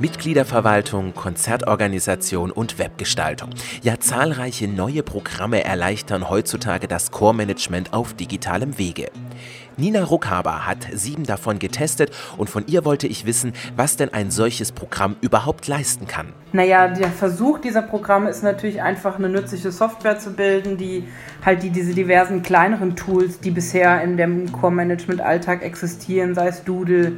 Mitgliederverwaltung, Konzertorganisation und Webgestaltung. Ja, zahlreiche neue Programme erleichtern heutzutage das Chormanagement auf digitalem Wege. Nina Ruckhaber hat sieben davon getestet und von ihr wollte ich wissen, was denn ein solches Programm überhaupt leisten kann. Naja, der Versuch dieser Programme ist natürlich einfach eine nützliche Software zu bilden, die halt die, diese diversen kleineren Tools, die bisher in dem Core-Management-Alltag existieren, sei es Doodle,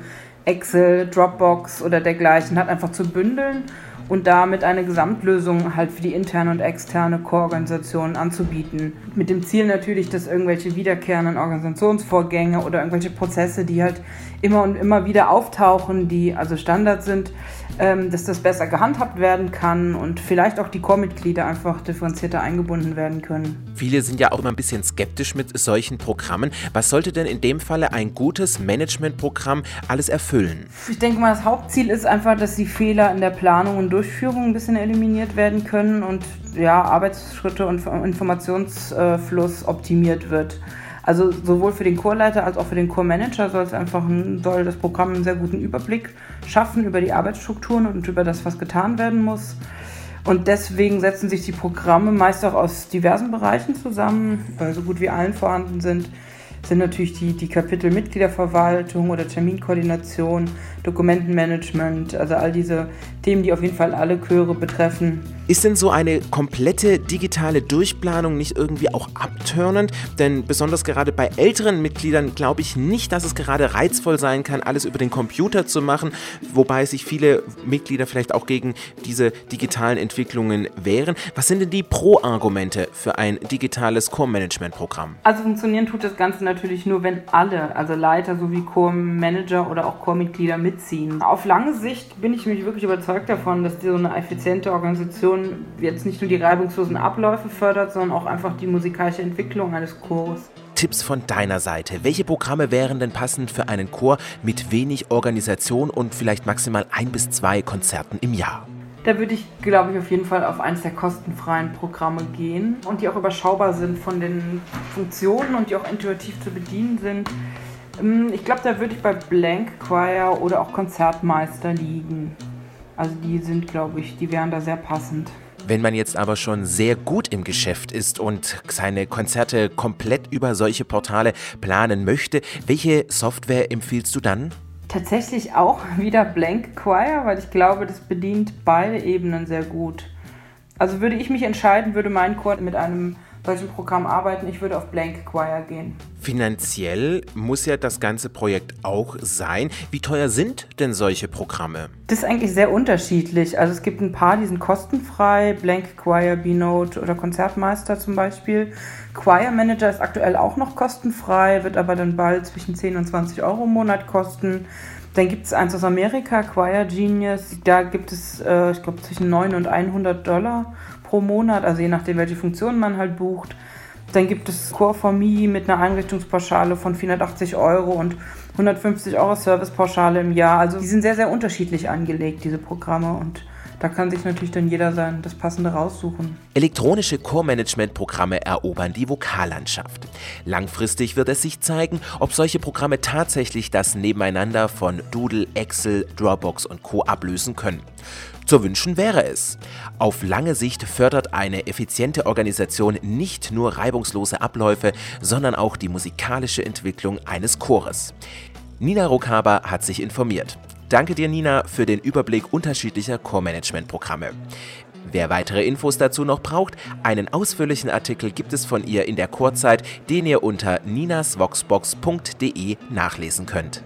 Excel, Dropbox oder dergleichen, hat einfach zu bündeln und damit eine Gesamtlösung halt für die interne und externe Core-Organisation anzubieten. Mit dem Ziel natürlich, dass irgendwelche wiederkehrenden Organisationsvorgänge oder irgendwelche Prozesse, die halt immer und immer wieder auftauchen, die also Standard sind, ähm, dass das besser gehandhabt werden kann und vielleicht auch die Core-Mitglieder einfach differenzierter eingebunden werden können. Viele sind ja auch immer ein bisschen skeptisch mit solchen Programmen. Was sollte denn in dem Falle ein gutes Managementprogramm alles erfüllen? Ich denke mal, das Hauptziel ist einfach, dass die Fehler in der Planung und Durchführung ein bisschen eliminiert werden können und ja, Arbeitsschritte und Informationsfluss optimiert wird. Also sowohl für den Chorleiter als auch für den Chormanager soll es einfach soll das Programm einen sehr guten Überblick schaffen über die Arbeitsstrukturen und über das, was getan werden muss. Und deswegen setzen sich die Programme meist auch aus diversen Bereichen zusammen, weil so gut wie allen vorhanden sind sind natürlich die, die Kapitel Mitgliederverwaltung oder Terminkoordination, Dokumentenmanagement, also all diese Themen, die auf jeden Fall alle Chöre betreffen. Ist denn so eine komplette digitale Durchplanung nicht irgendwie auch abtörnend? Denn besonders gerade bei älteren Mitgliedern glaube ich nicht, dass es gerade reizvoll sein kann, alles über den Computer zu machen, wobei sich viele Mitglieder vielleicht auch gegen diese digitalen Entwicklungen wehren. Was sind denn die Pro-Argumente für ein digitales Core-Management-Programm? Also funktionieren tut das Ganze natürlich nur, wenn alle, also Leiter sowie Core-Manager oder auch Core-Mitglieder mitziehen. Auf lange Sicht bin ich mich wirklich überzeugt davon, dass so eine effiziente Organisation jetzt nicht nur die reibungslosen Abläufe fördert, sondern auch einfach die musikalische Entwicklung eines Chores. Tipps von deiner Seite. Welche Programme wären denn passend für einen Chor mit wenig Organisation und vielleicht maximal ein bis zwei Konzerten im Jahr? Da würde ich, glaube ich, auf jeden Fall auf eines der kostenfreien Programme gehen und die auch überschaubar sind von den Funktionen und die auch intuitiv zu bedienen sind. Ähm, ich glaube, da würde ich bei Blank Choir oder auch Konzertmeister liegen. Also die sind, glaube ich, die wären da sehr passend. Wenn man jetzt aber schon sehr gut im Geschäft ist und seine Konzerte komplett über solche Portale planen möchte, welche Software empfiehlst du dann? Tatsächlich auch wieder Blank Choir, weil ich glaube, das bedient beide Ebenen sehr gut. Also würde ich mich entscheiden, würde mein Chor mit einem solchen Programm arbeiten, ich würde auf Blank Choir gehen. Finanziell muss ja das ganze Projekt auch sein. Wie teuer sind denn solche Programme? Das ist eigentlich sehr unterschiedlich. Also es gibt ein paar, die sind kostenfrei, Blank Choir, B-Note oder Konzertmeister zum Beispiel. Choir Manager ist aktuell auch noch kostenfrei, wird aber dann bald zwischen 10 und 20 Euro im Monat kosten. Dann gibt es eins aus Amerika, Choir Genius. Da gibt es, äh, ich glaube, zwischen 9 und 100 Dollar pro Monat, also je nachdem, welche Funktionen man halt bucht. Dann gibt es Core for Me mit einer Einrichtungspauschale von 480 Euro und 150 Euro Servicepauschale im Jahr. Also die sind sehr, sehr unterschiedlich angelegt, diese Programme. Und da kann sich natürlich dann jeder sein, das Passende raussuchen. Elektronische Core-Management-Programme erobern die Vokallandschaft. Langfristig wird es sich zeigen, ob solche Programme tatsächlich das Nebeneinander von Doodle, Excel, Dropbox und Co. ablösen können. Zu wünschen wäre es. Auf lange Sicht fördert eine effiziente Organisation nicht nur reibungslose Abläufe, sondern auch die musikalische Entwicklung eines Chores. Nina Ruckhaber hat sich informiert. Danke dir, Nina, für den Überblick unterschiedlicher Core-Management-Programme. Wer weitere Infos dazu noch braucht, einen ausführlichen Artikel gibt es von ihr in der Chorzeit, den ihr unter ninasvoxbox.de nachlesen könnt.